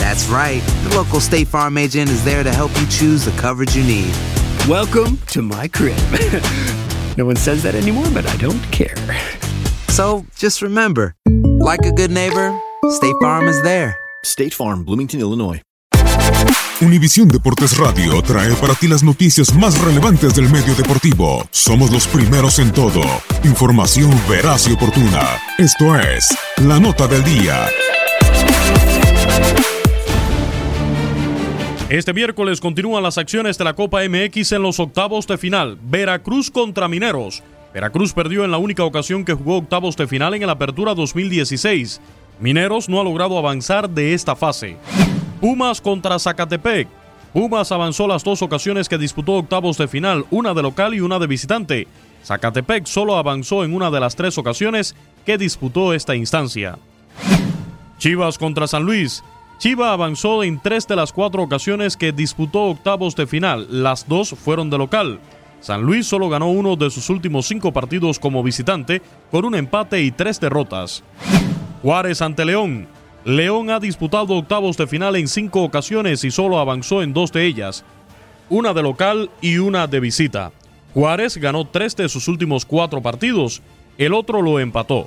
That's right. The local State Farm agent is there to help you choose the coverage you need. Welcome to my crib. no one says that anymore, but I don't care. So just remember, like a good neighbor, State Farm is there. State Farm, Bloomington, Illinois. Univisión Deportes Radio trae para ti las noticias más relevantes del medio deportivo. Somos los primeros en todo. Información veraz y oportuna. Esto es La Nota del Día. Este miércoles continúan las acciones de la Copa MX en los octavos de final. Veracruz contra Mineros. Veracruz perdió en la única ocasión que jugó octavos de final en el Apertura 2016. Mineros no ha logrado avanzar de esta fase. Pumas contra Zacatepec. Pumas avanzó las dos ocasiones que disputó octavos de final, una de local y una de visitante. Zacatepec solo avanzó en una de las tres ocasiones que disputó esta instancia. Chivas contra San Luis. Chiva avanzó en tres de las cuatro ocasiones que disputó octavos de final, las dos fueron de local. San Luis solo ganó uno de sus últimos cinco partidos como visitante, con un empate y tres derrotas. Juárez ante León. León ha disputado octavos de final en cinco ocasiones y solo avanzó en dos de ellas, una de local y una de visita. Juárez ganó tres de sus últimos cuatro partidos, el otro lo empató.